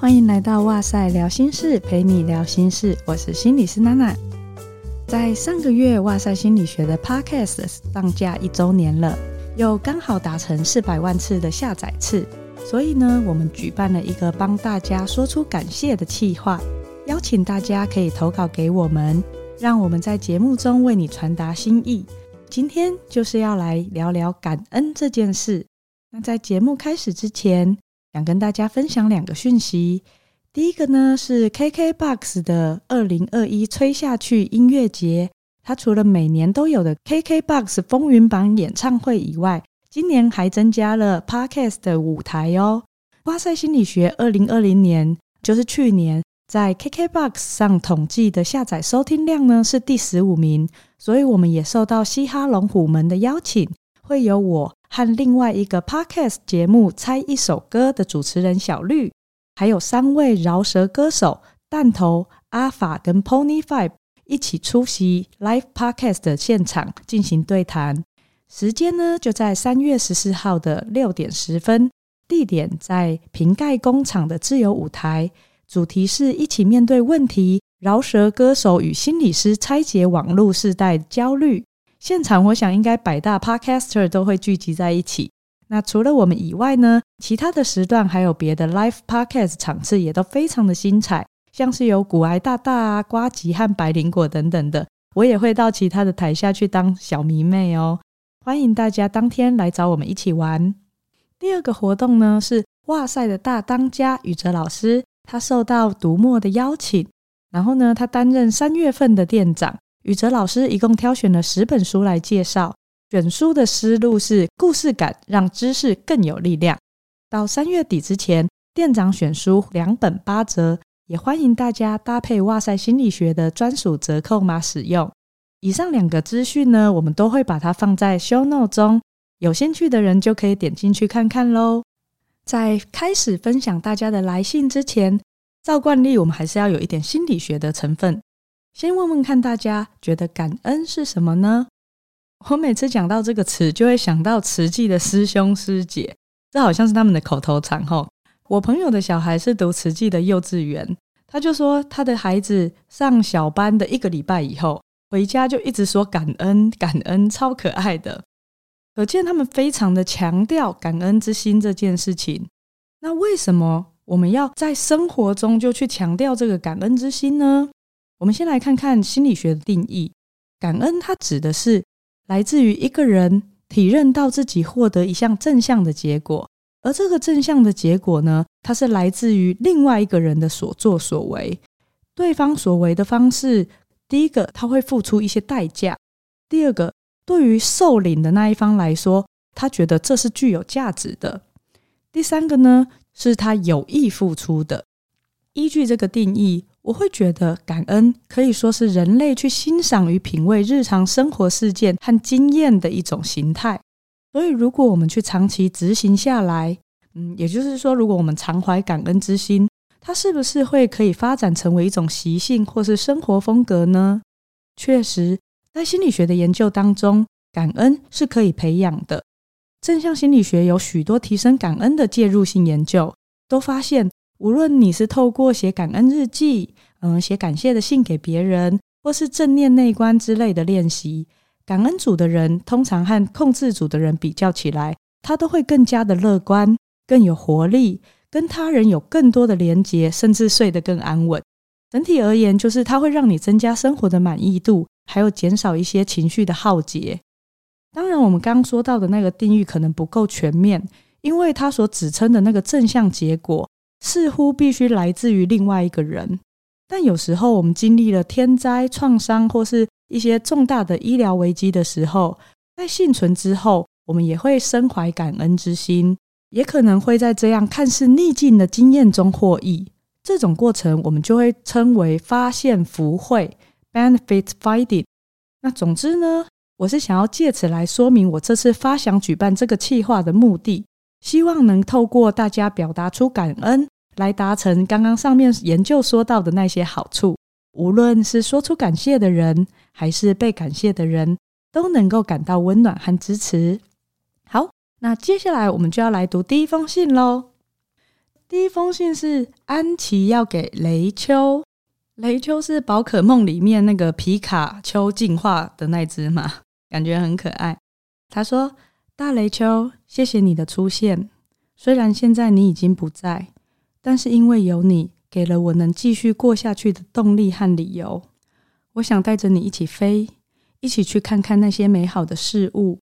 欢迎来到哇塞聊心室，陪你聊心事。我是心理师娜娜。在上个月，哇塞心理学的 Podcast 上架一周年了，又刚好达成四百万次的下载次，所以呢，我们举办了一个帮大家说出感谢的企划，邀请大家可以投稿给我们，让我们在节目中为你传达心意。今天就是要来聊聊感恩这件事。那在节目开始之前，想跟大家分享两个讯息。第一个呢是 KKBOX 的二零二一吹下去音乐节，它除了每年都有的 KKBOX 风云榜演唱会以外，今年还增加了 Podcast 的舞台哦。哇塞心理学二零二零年就是去年在 KKBOX 上统计的下载收听量呢是第十五名，所以我们也受到嘻哈龙虎门的邀请，会有我。和另外一个 podcast 节目《猜一首歌》的主持人小绿，还有三位饶舌歌手弹头、阿法跟 Pony Five 一起出席 live podcast 的现场进行对谈。时间呢就在三月十四号的六点十分，地点在瓶盖工厂的自由舞台，主题是一起面对问题，饶舌歌手与心理师拆解网络世代焦虑。现场我想应该百大 Podcaster 都会聚集在一起。那除了我们以外呢，其他的时段还有别的 Live Podcast 场次也都非常的精彩，像是有股癌大大啊、瓜吉和白灵果等等的。我也会到其他的台下去当小迷妹哦。欢迎大家当天来找我们一起玩。第二个活动呢是哇塞的大当家宇哲老师，他受到读墨的邀请，然后呢他担任三月份的店长。宇哲老师一共挑选了十本书来介绍，选书的思路是故事感，让知识更有力量。到三月底之前，店长选书两本八折，也欢迎大家搭配哇塞心理学的专属折扣码使用。以上两个资讯呢，我们都会把它放在 show note 中，有兴趣的人就可以点进去看看喽。在开始分享大家的来信之前，照惯例，我们还是要有一点心理学的成分。先问问看大家觉得感恩是什么呢？我每次讲到这个词，就会想到慈济的师兄师姐，这好像是他们的口头禅吼。我朋友的小孩是读慈济的幼稚园，他就说他的孩子上小班的一个礼拜以后，回家就一直说感恩感恩，超可爱的。可见他们非常的强调感恩之心这件事情。那为什么我们要在生活中就去强调这个感恩之心呢？我们先来看看心理学的定义。感恩它指的是来自于一个人体认到自己获得一项正向的结果，而这个正向的结果呢，它是来自于另外一个人的所作所为。对方所为的方式，第一个他会付出一些代价；第二个，对于受领的那一方来说，他觉得这是具有价值的；第三个呢，是他有意付出的。依据这个定义。我会觉得感恩可以说是人类去欣赏与品味日常生活事件和经验的一种形态。所以，如果我们去长期执行下来，嗯，也就是说，如果我们常怀感恩之心，它是不是会可以发展成为一种习性或是生活风格呢？确实，在心理学的研究当中，感恩是可以培养的。正向心理学有许多提升感恩的介入性研究，都发现。无论你是透过写感恩日记，嗯，写感谢的信给别人，或是正念内观之类的练习，感恩组的人通常和控制组的人比较起来，他都会更加的乐观，更有活力，跟他人有更多的连结，甚至睡得更安稳。整体而言，就是它会让你增加生活的满意度，还有减少一些情绪的耗竭。当然，我们刚刚说到的那个定义可能不够全面，因为它所指称的那个正向结果。似乎必须来自于另外一个人，但有时候我们经历了天灾、创伤或是一些重大的医疗危机的时候，在幸存之后，我们也会深怀感恩之心，也可能会在这样看似逆境的经验中获益。这种过程，我们就会称为发现福慧 （benefit finding）。那总之呢，我是想要借此来说明我这次发想举办这个计划的目的。希望能透过大家表达出感恩，来达成刚刚上面研究说到的那些好处。无论是说出感谢的人，还是被感谢的人，都能够感到温暖和支持。好，那接下来我们就要来读第一封信喽。第一封信是安琪要给雷丘，雷丘是宝可梦里面那个皮卡丘进化的那只嘛，感觉很可爱。他说：“大雷丘，谢谢你的出现。虽然现在你已经不在，但是因为有你，给了我能继续过下去的动力和理由。我想带着你一起飞，一起去看看那些美好的事物。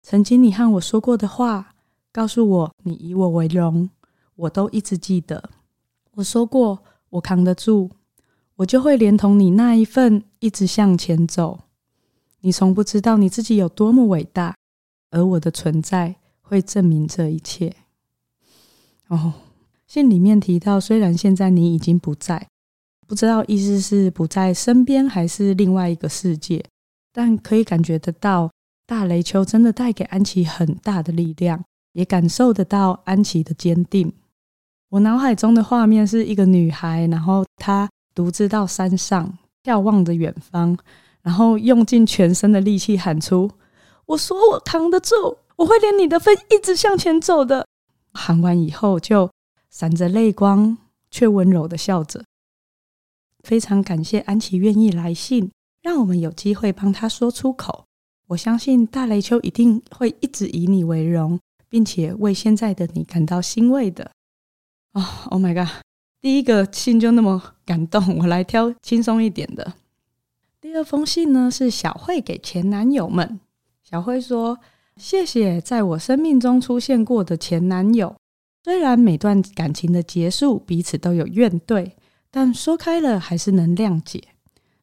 曾经你和我说过的话，告诉我你以我为荣。”我都一直记得，我说过我扛得住，我就会连同你那一份一直向前走。你从不知道你自己有多么伟大，而我的存在会证明这一切。哦，信里面提到，虽然现在你已经不在，不知道意思是不在身边还是另外一个世界，但可以感觉得到，大雷丘真的带给安琪很大的力量，也感受得到安琪的坚定。我脑海中的画面是一个女孩，然后她独自到山上眺望着远方，然后用尽全身的力气喊出：“我说我扛得住，我会连你的分一直向前走的。”喊完以后就闪着泪光，却温柔的笑着。非常感谢安琪愿意来信，让我们有机会帮她说出口。我相信大雷丘一定会一直以你为荣，并且为现在的你感到欣慰的。哦、oh，Oh my god！第一个信就那么感动，我来挑轻松一点的。第二封信呢，是小慧给前男友们。小辉说：“谢谢在我生命中出现过的前男友，虽然每段感情的结束彼此都有怨怼，但说开了还是能谅解。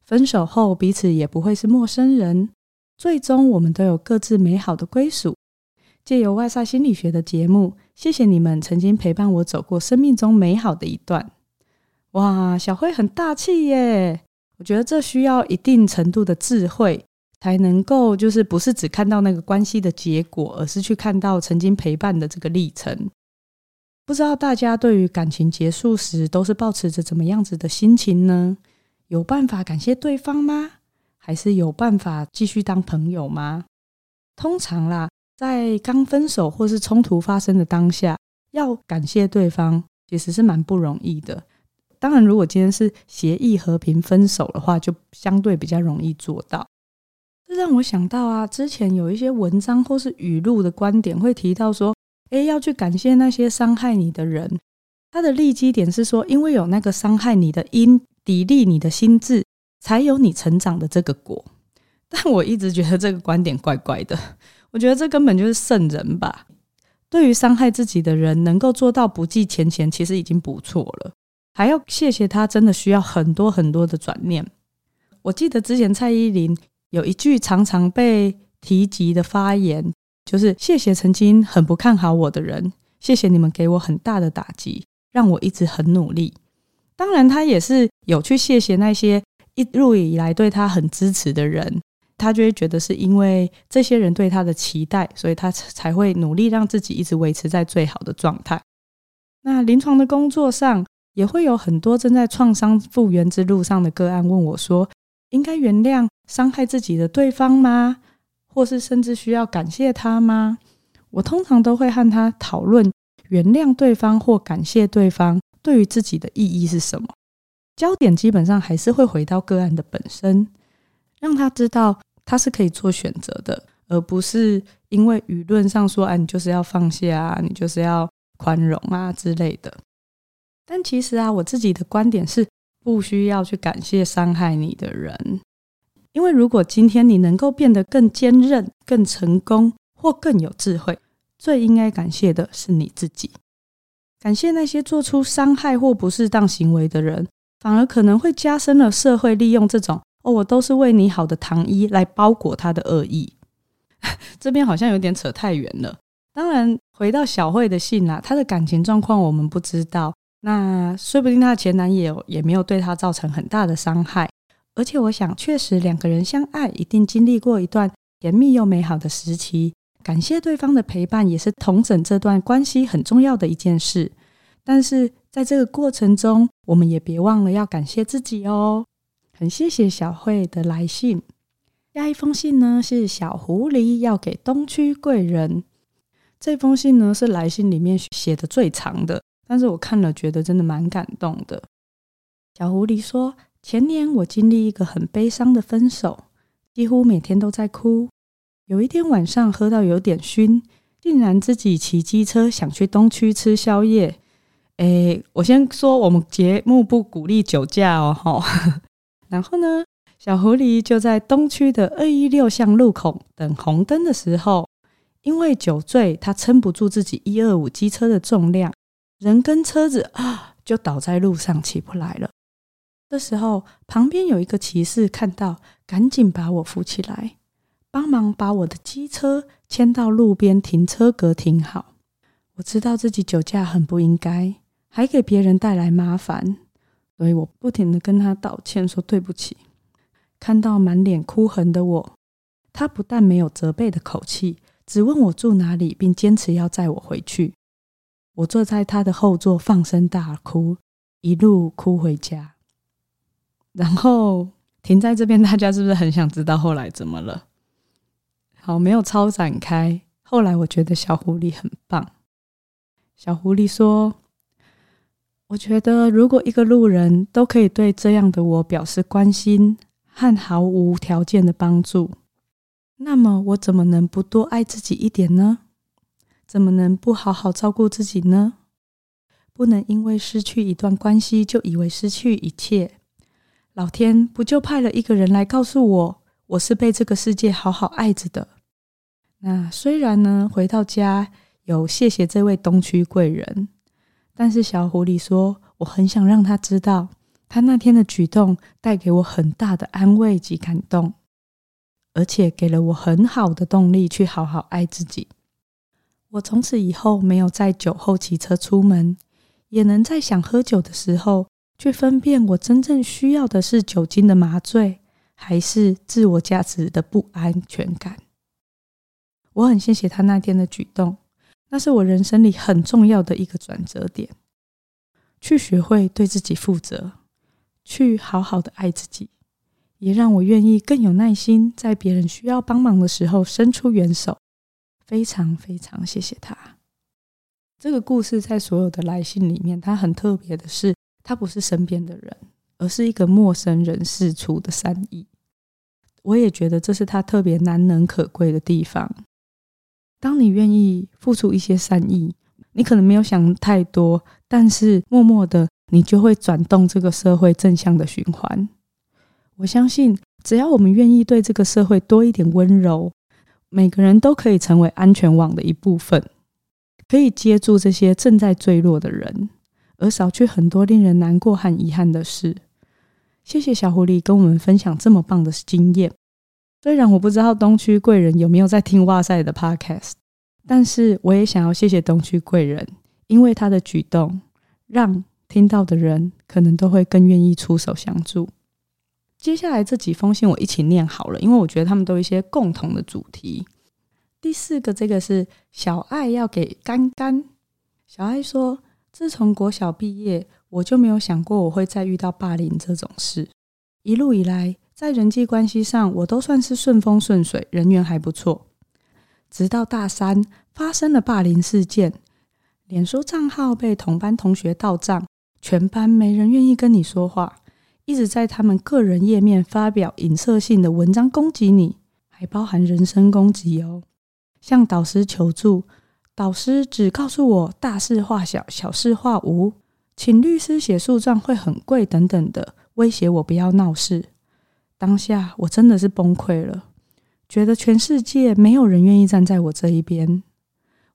分手后彼此也不会是陌生人，最终我们都有各自美好的归属。”借由外萨心理学的节目，谢谢你们曾经陪伴我走过生命中美好的一段。哇，小慧很大气耶！我觉得这需要一定程度的智慧，才能够就是不是只看到那个关系的结果，而是去看到曾经陪伴的这个历程。不知道大家对于感情结束时都是抱持着怎么样子的心情呢？有办法感谢对方吗？还是有办法继续当朋友吗？通常啦。在刚分手或是冲突发生的当下，要感谢对方，其实是蛮不容易的。当然，如果今天是协议和平分手的话，就相对比较容易做到。让我想到啊，之前有一些文章或是语录的观点会提到说，诶，要去感谢那些伤害你的人。他的立基点是说，因为有那个伤害你的因，砥砺你的心智，才有你成长的这个果。但我一直觉得这个观点怪怪的。我觉得这根本就是圣人吧。对于伤害自己的人，能够做到不计前嫌，其实已经不错了。还要谢谢他，真的需要很多很多的转念。我记得之前蔡依林有一句常常被提及的发言，就是“谢谢曾经很不看好我的人，谢谢你们给我很大的打击，让我一直很努力。”当然，他也是有去谢谢那些一路以来对他很支持的人。他就会觉得是因为这些人对他的期待，所以他才会努力让自己一直维持在最好的状态。那临床的工作上，也会有很多正在创伤复原之路上的个案问我说：“应该原谅伤害自己的对方吗？或是甚至需要感谢他吗？”我通常都会和他讨论原谅对方或感谢对方对于自己的意义是什么。焦点基本上还是会回到个案的本身，让他知道。他是可以做选择的，而不是因为舆论上说，啊，你就是要放下啊，你就是要宽容啊之类的。但其实啊，我自己的观点是，不需要去感谢伤害你的人，因为如果今天你能够变得更坚韧、更成功或更有智慧，最应该感谢的是你自己。感谢那些做出伤害或不适当行为的人，反而可能会加深了社会利用这种。哦，我都是为你好的糖衣来包裹他的恶意，这边好像有点扯太远了。当然，回到小慧的信啦，她的感情状况我们不知道，那说不定她的前男友也没有对她造成很大的伤害。而且，我想确实两个人相爱，一定经历过一段甜蜜又美好的时期。感谢对方的陪伴，也是同整这段关系很重要的一件事。但是在这个过程中，我们也别忘了要感谢自己哦。很谢谢小慧的来信。下一封信呢，是小狐狸要给东区贵人。这封信呢，是来信里面写的最长的，但是我看了觉得真的蛮感动的。小狐狸说：“前年我经历一个很悲伤的分手，几乎每天都在哭。有一天晚上喝到有点熏，竟然自己骑机车想去东区吃宵夜。诶，我先说我们节目不鼓励酒驾哦，哈。然后呢，小狐狸就在东区的二一六巷路口等红灯的时候，因为酒醉，他撑不住自己一二五机车的重量，人跟车子啊 就倒在路上起不来了。这时候，旁边有一个骑士看到，赶紧把我扶起来，帮忙把我的机车牵到路边停车格停好。我知道自己酒驾很不应该，还给别人带来麻烦，所以我不停的跟他道歉，说对不起。看到满脸哭痕的我，他不但没有责备的口气，只问我住哪里，并坚持要载我回去。我坐在他的后座，放声大哭，一路哭回家。然后停在这边，大家是不是很想知道后来怎么了？好，没有超展开。后来我觉得小狐狸很棒。小狐狸说：“我觉得如果一个路人都可以对这样的我表示关心和毫无条件的帮助，那么我怎么能不多爱自己一点呢？怎么能不好好照顾自己呢？不能因为失去一段关系就以为失去一切。”老天不就派了一个人来告诉我，我是被这个世界好好爱着的。那虽然呢，回到家有谢谢这位东区贵人，但是小狐狸说，我很想让他知道，他那天的举动带给我很大的安慰及感动，而且给了我很好的动力去好好爱自己。我从此以后没有在酒后骑车出门，也能在想喝酒的时候。去分辨我真正需要的是酒精的麻醉，还是自我价值的不安全感。我很谢谢他那天的举动，那是我人生里很重要的一个转折点。去学会对自己负责，去好好的爱自己，也让我愿意更有耐心，在别人需要帮忙的时候伸出援手。非常非常谢谢他。这个故事在所有的来信里面，它很特别的是。他不是身边的人，而是一个陌生人释出的善意。我也觉得这是他特别难能可贵的地方。当你愿意付出一些善意，你可能没有想太多，但是默默的，你就会转动这个社会正向的循环。我相信，只要我们愿意对这个社会多一点温柔，每个人都可以成为安全网的一部分，可以接住这些正在坠落的人。而少去很多令人难过和遗憾的事。谢谢小狐狸跟我们分享这么棒的经验。虽然我不知道东区贵人有没有在听哇塞的 Podcast，但是我也想要谢谢东区贵人，因为他的举动，让听到的人可能都会更愿意出手相助。接下来这几封信我一起念好了，因为我觉得他们都有一些共同的主题。第四个，这个是小爱要给干干。小爱说。自从国小毕业，我就没有想过我会再遇到霸凌这种事。一路以来，在人际关系上，我都算是顺风顺水，人缘还不错。直到大三发生了霸凌事件，脸书账号被同班同学盗账，全班没人愿意跟你说话，一直在他们个人页面发表影射性的文章攻击你，还包含人身攻击哦，向导师求助。导师只告诉我大事化小，小事化无，请律师写诉状会很贵等等的，威胁我不要闹事。当下我真的是崩溃了，觉得全世界没有人愿意站在我这一边。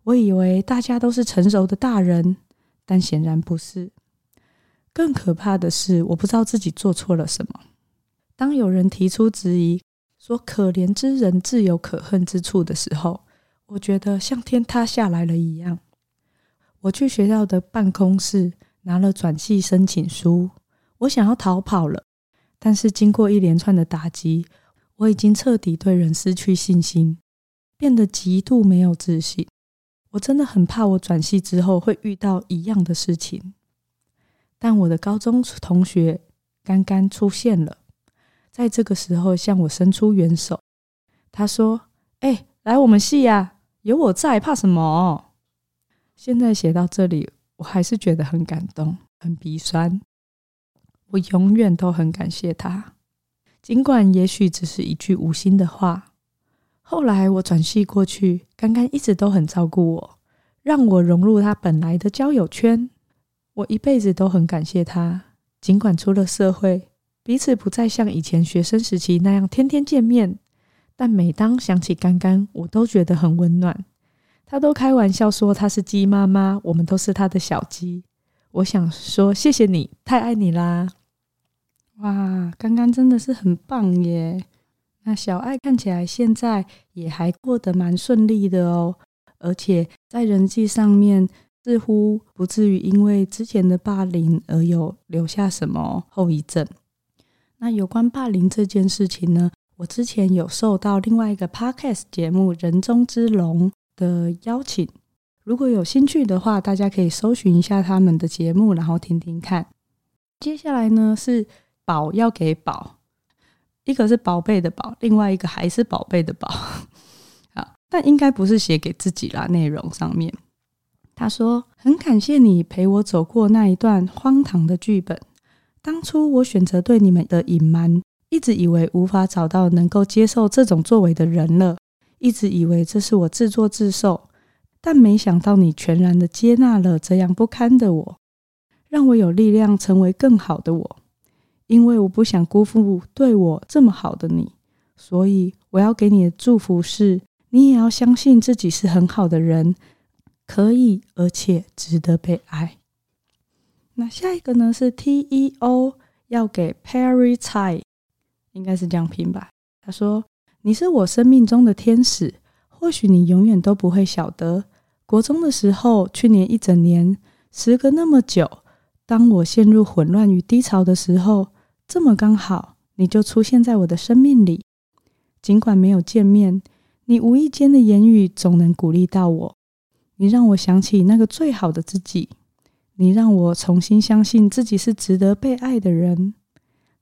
我以为大家都是成熟的大人，但显然不是。更可怕的是，我不知道自己做错了什么。当有人提出质疑，说可怜之人自有可恨之处的时候，我觉得像天塌下来了一样。我去学校的办公室拿了转系申请书，我想要逃跑了，但是经过一连串的打击，我已经彻底对人失去信心，变得极度没有自信。我真的很怕我转系之后会遇到一样的事情。但我的高中同学刚刚出现了，在这个时候向我伸出援手。他说：“哎、来我们系呀。”有我在，怕什么？现在写到这里，我还是觉得很感动，很鼻酸。我永远都很感谢他，尽管也许只是一句无心的话。后来我转系过去，刚刚一直都很照顾我，让我融入他本来的交友圈。我一辈子都很感谢他，尽管出了社会，彼此不再像以前学生时期那样天天见面，但每当想起刚刚，我都觉得很温暖。他都开玩笑说他是鸡妈妈，我们都是他的小鸡。我想说谢谢你，太爱你啦！哇，刚刚真的是很棒耶！那小爱看起来现在也还过得蛮顺利的哦，而且在人际上面似乎不至于因为之前的霸凌而有留下什么后遗症。那有关霸凌这件事情呢，我之前有受到另外一个 podcast 节目《人中之龙》的邀请，如果有兴趣的话，大家可以搜寻一下他们的节目，然后听听看。接下来呢是宝要给宝。一个是宝贝的宝，另外一个还是宝贝的宝，啊，但应该不是写给自己啦。内容上面，他说很感谢你陪我走过那一段荒唐的剧本。当初我选择对你们的隐瞒，一直以为无法找到能够接受这种作为的人了，一直以为这是我自作自受，但没想到你全然的接纳了这样不堪的我，让我有力量成为更好的我。因为我不想辜负对我这么好的你，所以我要给你的祝福是，你也要相信自己是很好的人，可以而且值得被爱。那下一个呢是 T E O 要给 Perry 猜应该是这样拼吧？他说：“你是我生命中的天使，或许你永远都不会晓得。国中的时候，去年一整年，时隔那么久，当我陷入混乱与低潮的时候。”这么刚好，你就出现在我的生命里。尽管没有见面，你无意间的言语总能鼓励到我。你让我想起那个最好的自己，你让我重新相信自己是值得被爱的人。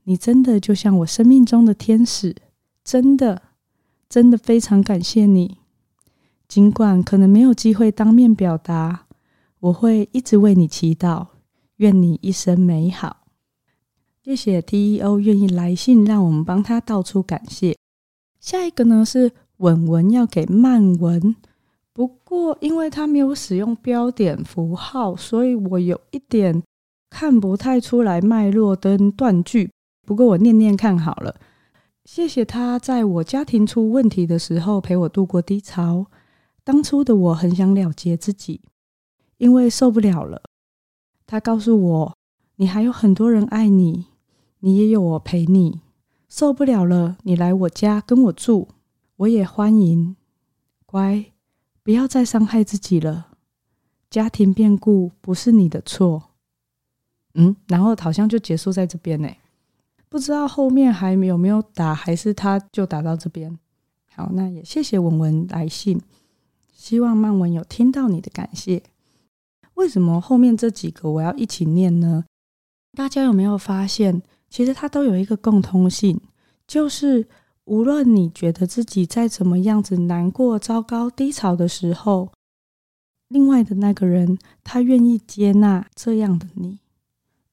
你真的就像我生命中的天使，真的，真的非常感谢你。尽管可能没有机会当面表达，我会一直为你祈祷，愿你一生美好。谢谢 TEO 愿意来信，让我们帮他道出感谢。下一个呢是文文要给曼文，不过因为他没有使用标点符号，所以我有一点看不太出来脉络跟断句。不过我念念看好了。谢谢他在我家庭出问题的时候陪我度过低潮。当初的我很想了结自己，因为受不了了。他告诉我，你还有很多人爱你。你也有我陪你，受不了了，你来我家跟我住，我也欢迎。乖，不要再伤害自己了。家庭变故不是你的错。嗯，然后好像就结束在这边呢，不知道后面还有没有打，还是他就打到这边。好，那也谢谢文文来信，希望曼文有听到你的感谢。为什么后面这几个我要一起念呢？大家有没有发现？其实它都有一个共通性，就是无论你觉得自己再怎么样子难过、糟糕、低潮的时候，另外的那个人他愿意接纳这样的你，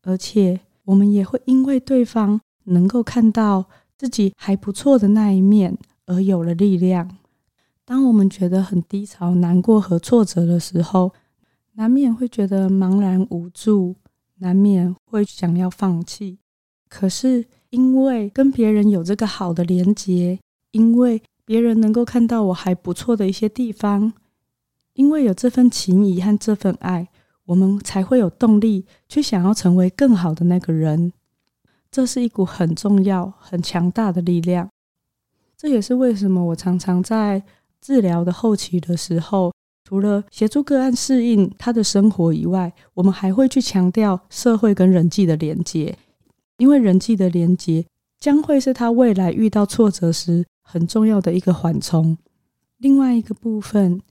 而且我们也会因为对方能够看到自己还不错的那一面而有了力量。当我们觉得很低潮、难过和挫折的时候，难免会觉得茫然无助，难免会想要放弃。可是，因为跟别人有这个好的连结，因为别人能够看到我还不错的一些地方，因为有这份情谊和这份爱，我们才会有动力去想要成为更好的那个人。这是一股很重要、很强大的力量。这也是为什么我常常在治疗的后期的时候，除了协助个案适应他的生活以外，我们还会去强调社会跟人际的连接。因为人际的连接将会是他未来遇到挫折时很重要的一个缓冲。另外一个部分，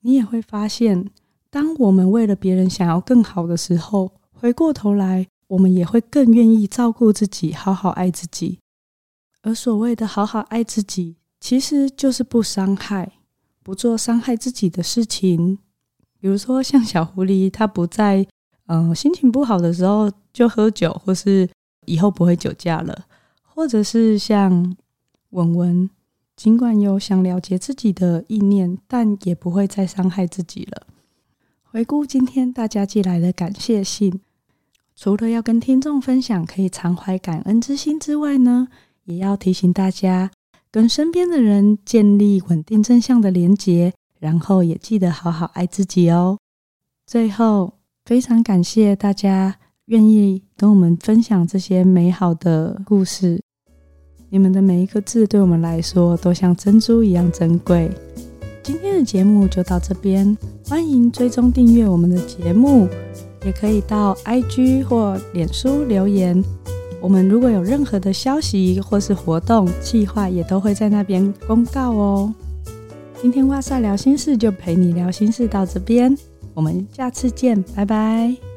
你也会发现，当我们为了别人想要更好的时候，回过头来，我们也会更愿意照顾自己，好好爱自己。而所谓的好好爱自己，其实就是不伤害，不做伤害自己的事情。比如说像小狐狸，它不在嗯、心情不好的时候就喝酒，或是以后不会酒驾了，或者是像文文，尽管有想了结自己的意念，但也不会再伤害自己了。回顾今天大家寄来的感谢信，除了要跟听众分享可以常怀感恩之心之外呢，也要提醒大家跟身边的人建立稳定正向的连结，然后也记得好好爱自己哦。最后，非常感谢大家愿意跟我们分享这些美好的故事，你们的每一个字对我们来说都像珍珠一样珍贵。今天的节目就到这边，欢迎追踪订阅我们的节目，也可以到 IG 或脸书留言。我们如果有任何的消息或是活动计划，也都会在那边公告哦。今天哇塞聊心事就陪你聊心事到这边，我们下次见，拜拜。